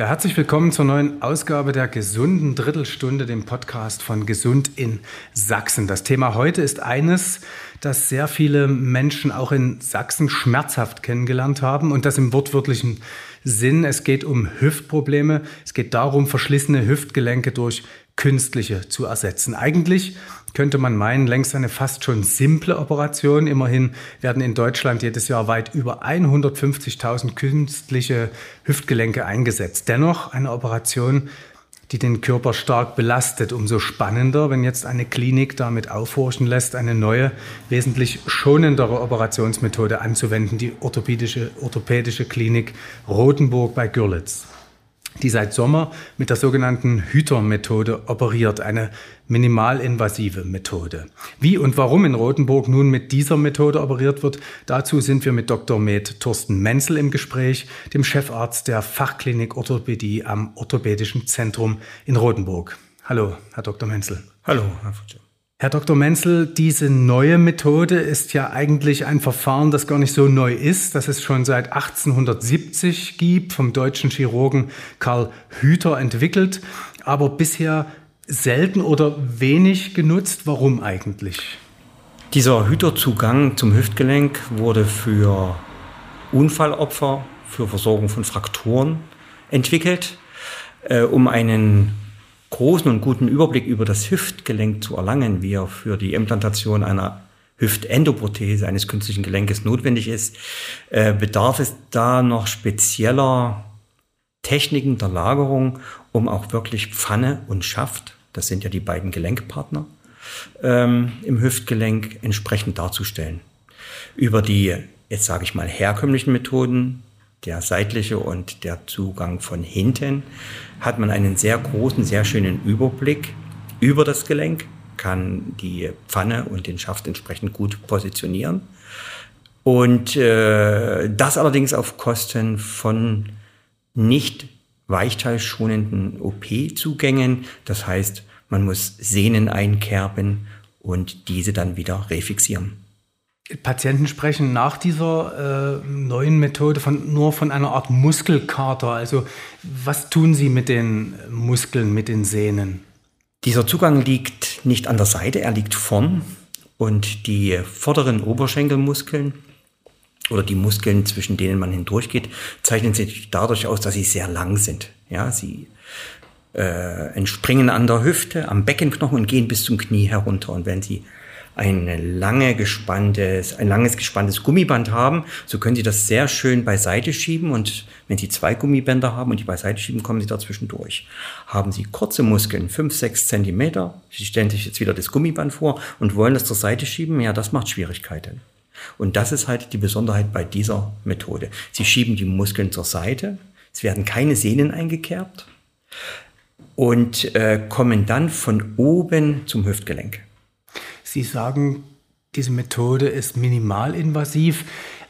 Ja, herzlich willkommen zur neuen Ausgabe der gesunden Drittelstunde, dem Podcast von Gesund in Sachsen. Das Thema heute ist eines, das sehr viele Menschen auch in Sachsen schmerzhaft kennengelernt haben und das im wortwörtlichen Sinn. Es geht um Hüftprobleme. Es geht darum, verschlissene Hüftgelenke durch künstliche zu ersetzen. Eigentlich könnte man meinen, längst eine fast schon simple Operation. Immerhin werden in Deutschland jedes Jahr weit über 150.000 künstliche Hüftgelenke eingesetzt. Dennoch eine Operation, die den Körper stark belastet. Umso spannender, wenn jetzt eine Klinik damit aufhorchen lässt, eine neue, wesentlich schonendere Operationsmethode anzuwenden, die orthopädische, orthopädische Klinik Rothenburg bei Görlitz die seit Sommer mit der sogenannten Hüter-Methode operiert, eine minimalinvasive Methode. Wie und warum in Rothenburg nun mit dieser Methode operiert wird, dazu sind wir mit Dr. Med Thorsten Menzel im Gespräch, dem Chefarzt der Fachklinik Orthopädie am Orthopädischen Zentrum in Rothenburg. Hallo, Herr Dr. Menzel. Hallo, Herr Futsche. Herr Dr. Menzel, diese neue Methode ist ja eigentlich ein Verfahren, das gar nicht so neu ist, das es schon seit 1870 gibt, vom deutschen Chirurgen Karl Hüther entwickelt, aber bisher selten oder wenig genutzt. Warum eigentlich? Dieser Hüterzugang zum Hüftgelenk wurde für Unfallopfer, für Versorgung von Frakturen entwickelt, äh, um einen großen und guten Überblick über das Hüftgelenk zu erlangen, wie er für die Implantation einer Hüftendoprothese eines künstlichen Gelenkes notwendig ist, äh, bedarf es da noch spezieller Techniken der Lagerung, um auch wirklich Pfanne und Schaft, das sind ja die beiden Gelenkpartner, ähm, im Hüftgelenk entsprechend darzustellen. Über die, jetzt sage ich mal, herkömmlichen Methoden der seitliche und der Zugang von hinten, hat man einen sehr großen, sehr schönen Überblick über das Gelenk, kann die Pfanne und den Schaft entsprechend gut positionieren. Und äh, das allerdings auf Kosten von nicht weichteilschonenden OP-Zugängen. Das heißt, man muss Sehnen einkerben und diese dann wieder refixieren. Patienten sprechen nach dieser äh, neuen Methode von, nur von einer Art Muskelkater. Also was tun Sie mit den Muskeln, mit den Sehnen? Dieser Zugang liegt nicht an der Seite, er liegt vorn und die vorderen Oberschenkelmuskeln oder die Muskeln, zwischen denen man hindurchgeht, zeichnen sich dadurch aus, dass sie sehr lang sind. Ja, sie äh, entspringen an der Hüfte, am Beckenknochen und gehen bis zum Knie herunter. Und wenn sie ein lange gespanntes, ein langes gespanntes Gummiband haben, so können Sie das sehr schön beiseite schieben und wenn Sie zwei Gummibänder haben und die beiseite schieben, kommen Sie dazwischen durch. Haben Sie kurze Muskeln, fünf, sechs Zentimeter, Sie stellen sich jetzt wieder das Gummiband vor und wollen das zur Seite schieben, ja, das macht Schwierigkeiten. Und das ist halt die Besonderheit bei dieser Methode. Sie schieben die Muskeln zur Seite, es werden keine Sehnen eingekerbt und äh, kommen dann von oben zum Hüftgelenk. Sie sagen, diese Methode ist minimalinvasiv.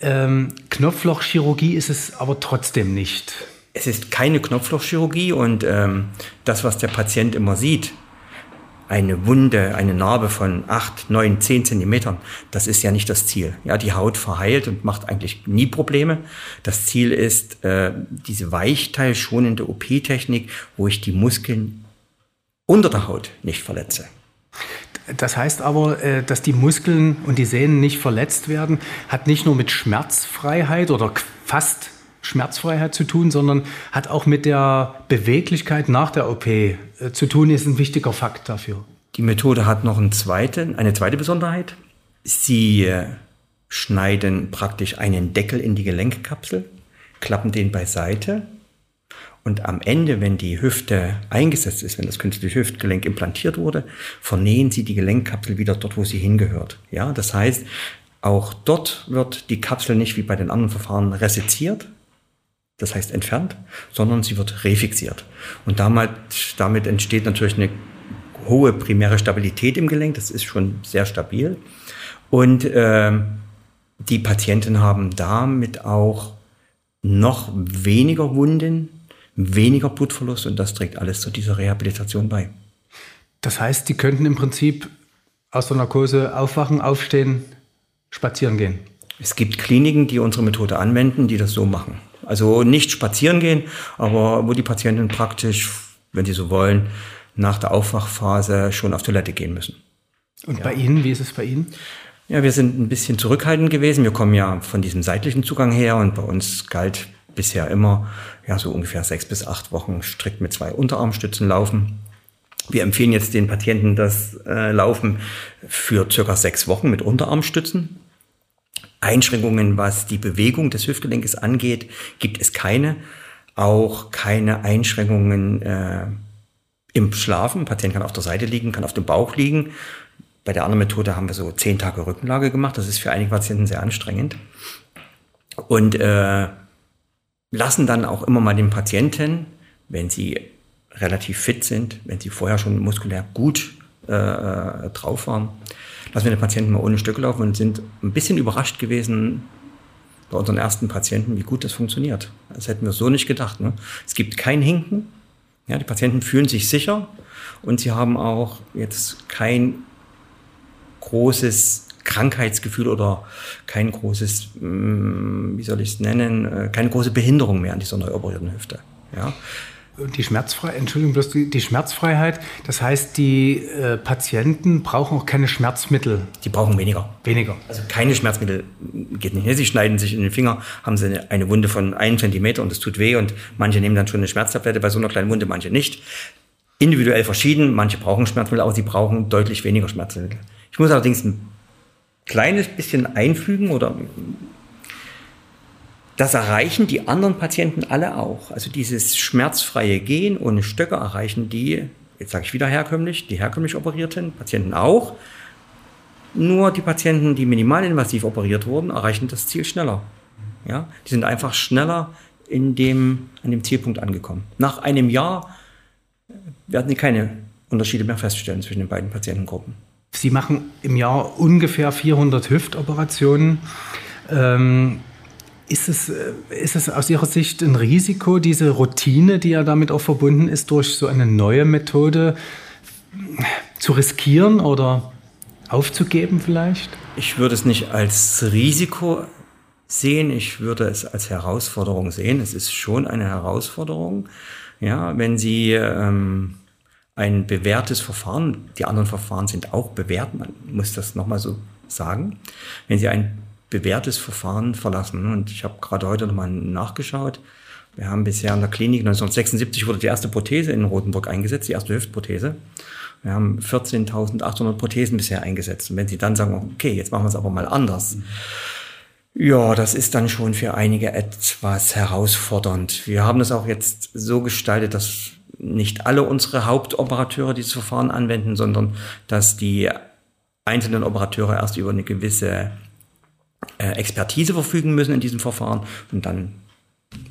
Ähm, Knopflochchirurgie ist es aber trotzdem nicht. Es ist keine Knopflochchirurgie und ähm, das, was der Patient immer sieht, eine Wunde, eine Narbe von acht, neun, zehn Zentimetern, das ist ja nicht das Ziel. Ja, die Haut verheilt und macht eigentlich nie Probleme. Das Ziel ist äh, diese weichteilschonende OP-Technik, wo ich die Muskeln unter der Haut nicht verletze. Das heißt aber, äh, dass die Muskeln und die Sehnen nicht verletzt werden, hat nicht nur mit Schmerzfreiheit oder fast Schmerzfreiheit zu tun, sondern hat auch mit der Beweglichkeit nach der OP äh, zu tun, ist ein wichtiger Fakt dafür. Die Methode hat noch einen zweiten, eine zweite Besonderheit. Sie äh, schneiden praktisch einen Deckel in die Gelenkkapsel, klappen den beiseite und am Ende, wenn die Hüfte eingesetzt ist, wenn das künstliche Hüftgelenk implantiert wurde, vernähen sie die Gelenkkapsel wieder dort, wo sie hingehört. Ja, das heißt, auch dort wird die Kapsel nicht wie bei den anderen Verfahren reseziert, das heißt entfernt, sondern sie wird refixiert. Und damit, damit entsteht natürlich eine hohe primäre Stabilität im Gelenk, das ist schon sehr stabil. Und äh, die Patienten haben damit auch noch weniger Wunden, weniger Blutverlust und das trägt alles zu dieser Rehabilitation bei. Das heißt, die könnten im Prinzip aus der Narkose aufwachen, aufstehen, spazieren gehen. Es gibt Kliniken, die unsere Methode anwenden, die das so machen. Also nicht spazieren gehen, aber wo die Patienten praktisch, wenn sie so wollen, nach der Aufwachphase schon auf Toilette gehen müssen. Und ja. bei Ihnen, wie ist es bei Ihnen? Ja, wir sind ein bisschen zurückhaltend gewesen. Wir kommen ja von diesem seitlichen Zugang her und bei uns galt bisher immer ja so ungefähr sechs bis acht Wochen strikt mit zwei Unterarmstützen laufen. Wir empfehlen jetzt den Patienten das äh, Laufen für circa sechs Wochen mit Unterarmstützen. Einschränkungen, was die Bewegung des Hüftgelenkes angeht, gibt es keine. Auch keine Einschränkungen äh, im Schlafen. Ein Patient kann auf der Seite liegen, kann auf dem Bauch liegen. Bei der anderen Methode haben wir so zehn Tage Rückenlage gemacht. Das ist für einige Patienten sehr anstrengend. Und äh, lassen dann auch immer mal den Patienten, wenn sie relativ fit sind, wenn sie vorher schon muskulär gut äh, äh, drauf waren, lassen wir den Patienten mal ohne Stücke laufen und sind ein bisschen überrascht gewesen bei unseren ersten Patienten, wie gut das funktioniert. Das hätten wir so nicht gedacht. Ne? Es gibt kein Hinken. Ja, die Patienten fühlen sich sicher und sie haben auch jetzt kein großes Krankheitsgefühl oder kein großes, mm, wie soll ich es nennen, äh, keine große Behinderung mehr an dieser neu operierten Hüfte. Ja. Die Schmerzfreiheit, Entschuldigung, bloß die, die, Schmerzfreiheit, das heißt, die äh, Patienten brauchen auch keine Schmerzmittel. Die brauchen weniger. Weniger. Also keine Schmerzmittel geht nicht. Sie schneiden sich in den Finger, haben sie eine, eine Wunde von einem Zentimeter und es tut weh und manche nehmen dann schon eine Schmerztablette bei so einer kleinen Wunde, manche nicht. Individuell verschieden, manche brauchen Schmerzmittel, aber sie brauchen deutlich weniger Schmerzmittel. Ich muss allerdings ein kleines bisschen einfügen oder das erreichen die anderen Patienten alle auch. Also dieses schmerzfreie Gehen ohne Stöcke erreichen die, jetzt sage ich wieder herkömmlich, die herkömmlich operierten Patienten auch. Nur die Patienten, die minimalinvasiv operiert wurden, erreichen das Ziel schneller. Ja, die sind einfach schneller in dem, an dem Zielpunkt angekommen. Nach einem Jahr werden sie keine Unterschiede mehr feststellen zwischen den beiden Patientengruppen. Sie machen im Jahr ungefähr 400 Hüftoperationen. Ähm, ist, es, äh, ist es aus Ihrer Sicht ein Risiko, diese Routine, die ja damit auch verbunden ist, durch so eine neue Methode zu riskieren oder aufzugeben vielleicht? Ich würde es nicht als Risiko sehen, ich würde es als Herausforderung sehen. Es ist schon eine Herausforderung. Ja, wenn Sie ähm, ein bewährtes Verfahren. Die anderen Verfahren sind auch bewährt, man muss das nochmal so sagen. Wenn Sie ein bewährtes Verfahren verlassen, und ich habe gerade heute nochmal nachgeschaut, wir haben bisher in der Klinik 1976 wurde die erste Prothese in Rotenburg eingesetzt, die erste Hüftprothese. Wir haben 14.800 Prothesen bisher eingesetzt. Und wenn Sie dann sagen, okay, jetzt machen wir es aber mal anders. Ja, das ist dann schon für einige etwas herausfordernd. Wir haben das auch jetzt so gestaltet, dass nicht alle unsere Hauptoperateure dieses Verfahren anwenden, sondern dass die einzelnen Operateure erst über eine gewisse äh, Expertise verfügen müssen in diesem Verfahren und dann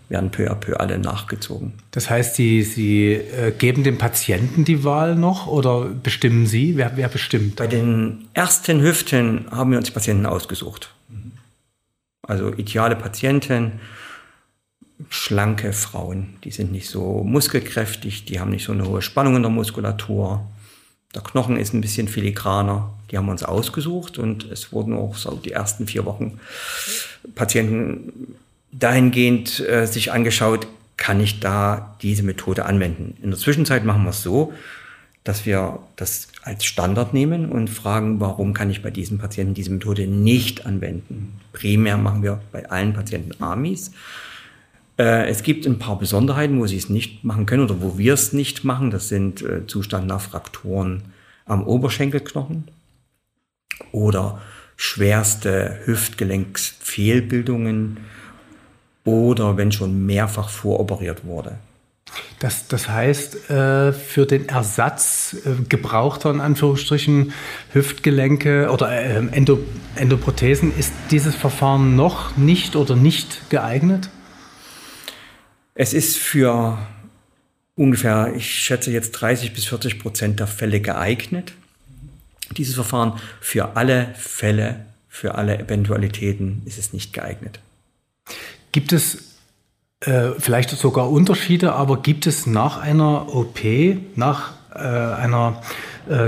werden peu à peu alle nachgezogen. Das heißt, Sie, Sie äh, geben dem Patienten die Wahl noch oder bestimmen Sie? Wer, wer bestimmt? Bei den ersten Hüften haben wir uns die Patienten ausgesucht. Also ideale Patienten, schlanke Frauen. Die sind nicht so muskelkräftig, die haben nicht so eine hohe Spannung in der Muskulatur. Der Knochen ist ein bisschen filigraner. Die haben wir uns ausgesucht und es wurden auch so die ersten vier Wochen Patienten dahingehend äh, sich angeschaut, kann ich da diese Methode anwenden. In der Zwischenzeit machen wir es so, dass wir das als Standard nehmen und fragen, warum kann ich bei diesen Patienten diese Methode nicht anwenden. Primär machen wir bei allen Patienten AMIs. Äh, es gibt ein paar Besonderheiten, wo sie es nicht machen können oder wo wir es nicht machen. Das sind äh, Zustand nach Frakturen am Oberschenkelknochen oder schwerste Hüftgelenksfehlbildungen oder wenn schon mehrfach voroperiert wurde. Das, das heißt, äh, für den Ersatz gebrauchter, in Anführungsstrichen, Hüftgelenke oder Endoprothesen ist dieses Verfahren noch nicht oder nicht geeignet? Es ist für ungefähr, ich schätze jetzt 30 bis 40 Prozent der Fälle geeignet. Dieses Verfahren für alle Fälle, für alle Eventualitäten ist es nicht geeignet. Gibt es äh, vielleicht sogar Unterschiede, aber gibt es nach einer OP, nach äh, einer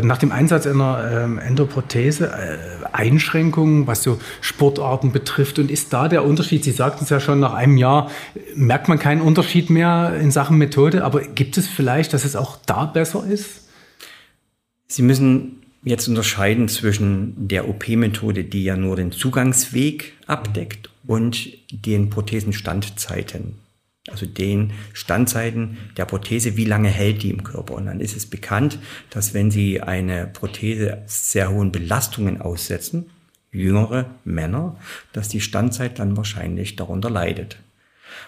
nach dem Einsatz einer ähm, Endoprothese äh, Einschränkungen, was so Sportarten betrifft? Und ist da der Unterschied? Sie sagten es ja schon, nach einem Jahr merkt man keinen Unterschied mehr in Sachen Methode, aber gibt es vielleicht, dass es auch da besser ist? Sie müssen jetzt unterscheiden zwischen der OP-Methode, die ja nur den Zugangsweg abdeckt, und den Prothesenstandzeiten. Also den Standzeiten der Prothese, wie lange hält die im Körper. Und dann ist es bekannt, dass wenn Sie eine Prothese sehr hohen Belastungen aussetzen, jüngere Männer, dass die Standzeit dann wahrscheinlich darunter leidet.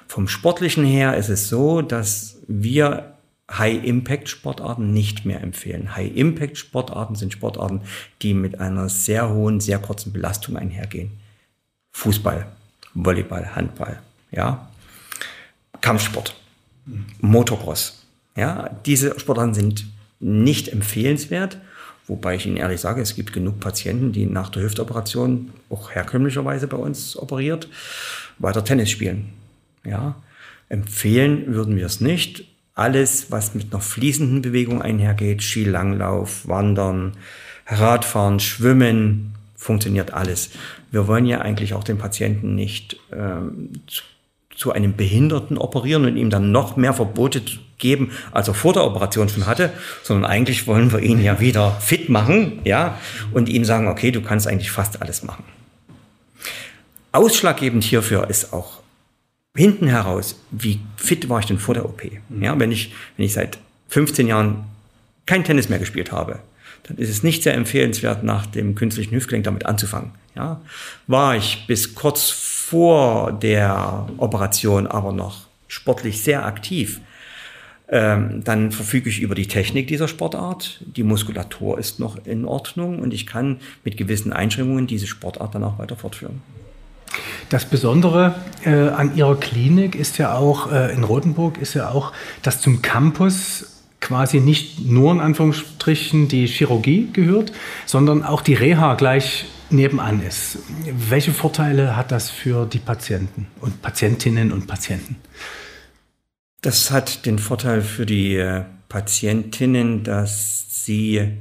Vom Sportlichen her ist es so, dass wir High-Impact-Sportarten nicht mehr empfehlen. High-Impact-Sportarten sind Sportarten, die mit einer sehr hohen, sehr kurzen Belastung einhergehen. Fußball, Volleyball, Handball, ja, Kampfsport, Motocross. Ja, diese Sportarten sind nicht empfehlenswert, wobei ich Ihnen ehrlich sage, es gibt genug Patienten, die nach der Hüftoperation auch herkömmlicherweise bei uns operiert, weiter Tennis spielen. Ja, empfehlen würden wir es nicht alles, was mit einer fließenden Bewegung einhergeht, Skilanglauf, Wandern, Radfahren, Schwimmen, funktioniert alles. Wir wollen ja eigentlich auch den Patienten nicht ähm, zu, einem Behinderten operieren und ihm dann noch mehr Verbote geben, als er vor der Operation schon hatte, sondern eigentlich wollen wir ihn ja wieder fit machen, ja, und ihm sagen, okay, du kannst eigentlich fast alles machen. Ausschlaggebend hierfür ist auch hinten heraus, wie fit war ich denn vor der OP? Ja, wenn ich, wenn ich seit 15 Jahren kein Tennis mehr gespielt habe, dann ist es nicht sehr empfehlenswert, nach dem künstlichen Hüftgelenk damit anzufangen. Ja, war ich bis kurz vor der Operation aber noch sportlich sehr aktiv, ähm, dann verfüge ich über die Technik dieser Sportart. Die Muskulatur ist noch in Ordnung und ich kann mit gewissen Einschränkungen diese Sportart dann auch weiter fortführen. Das Besondere äh, an Ihrer Klinik ist ja auch, äh, in Rothenburg ist ja auch, dass zum Campus quasi nicht nur in Anführungsstrichen die Chirurgie gehört, sondern auch die Reha gleich nebenan ist. Welche Vorteile hat das für die Patienten und Patientinnen und Patienten? Das hat den Vorteil für die äh, Patientinnen, dass sie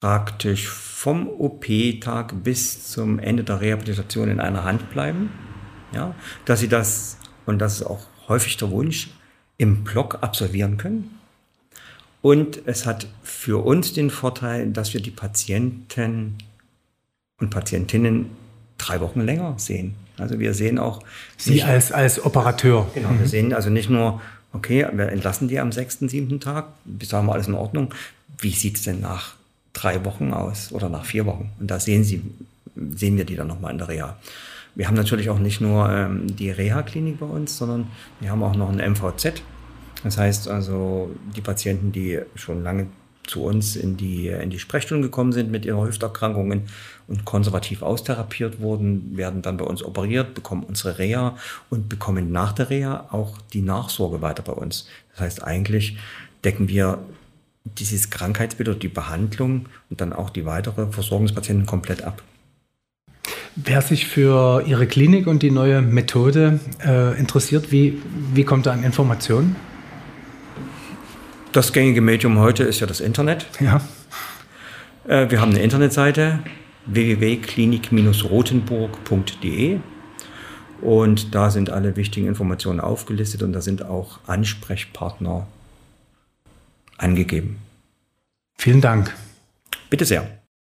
praktisch vom OP-Tag bis zum Ende der Rehabilitation in einer Hand bleiben. Ja, dass sie das, und das ist auch häufig der Wunsch, im Block absolvieren können. Und es hat für uns den Vorteil, dass wir die Patienten und Patientinnen drei Wochen länger sehen. Also wir sehen auch. Sie als, als Operateur. Genau, mhm. wir sehen also nicht nur, okay, wir entlassen die am sechsten, siebten Tag, bis haben wir alles in Ordnung. Wie sieht es denn nach drei Wochen aus oder nach vier Wochen. Und da sehen Sie, sehen wir die dann nochmal in der Reha. Wir haben natürlich auch nicht nur ähm, die Reha-Klinik bei uns, sondern wir haben auch noch ein MVZ. Das heißt also, die Patienten, die schon lange zu uns in die, in die Sprechstunde gekommen sind mit ihren Hüfterkrankungen und konservativ austherapiert wurden, werden dann bei uns operiert, bekommen unsere Reha und bekommen nach der Reha auch die Nachsorge weiter bei uns. Das heißt, eigentlich decken wir dieses Krankheitsbild oder die Behandlung und dann auch die weitere Versorgung des Patienten komplett ab. Wer sich für Ihre Klinik und die neue Methode äh, interessiert, wie, wie kommt er an Informationen? Das gängige Medium heute ist ja das Internet. Ja. Äh, wir haben eine Internetseite www.klinik-rotenburg.de und da sind alle wichtigen Informationen aufgelistet und da sind auch Ansprechpartner angegeben. Vielen Dank. Bitte sehr.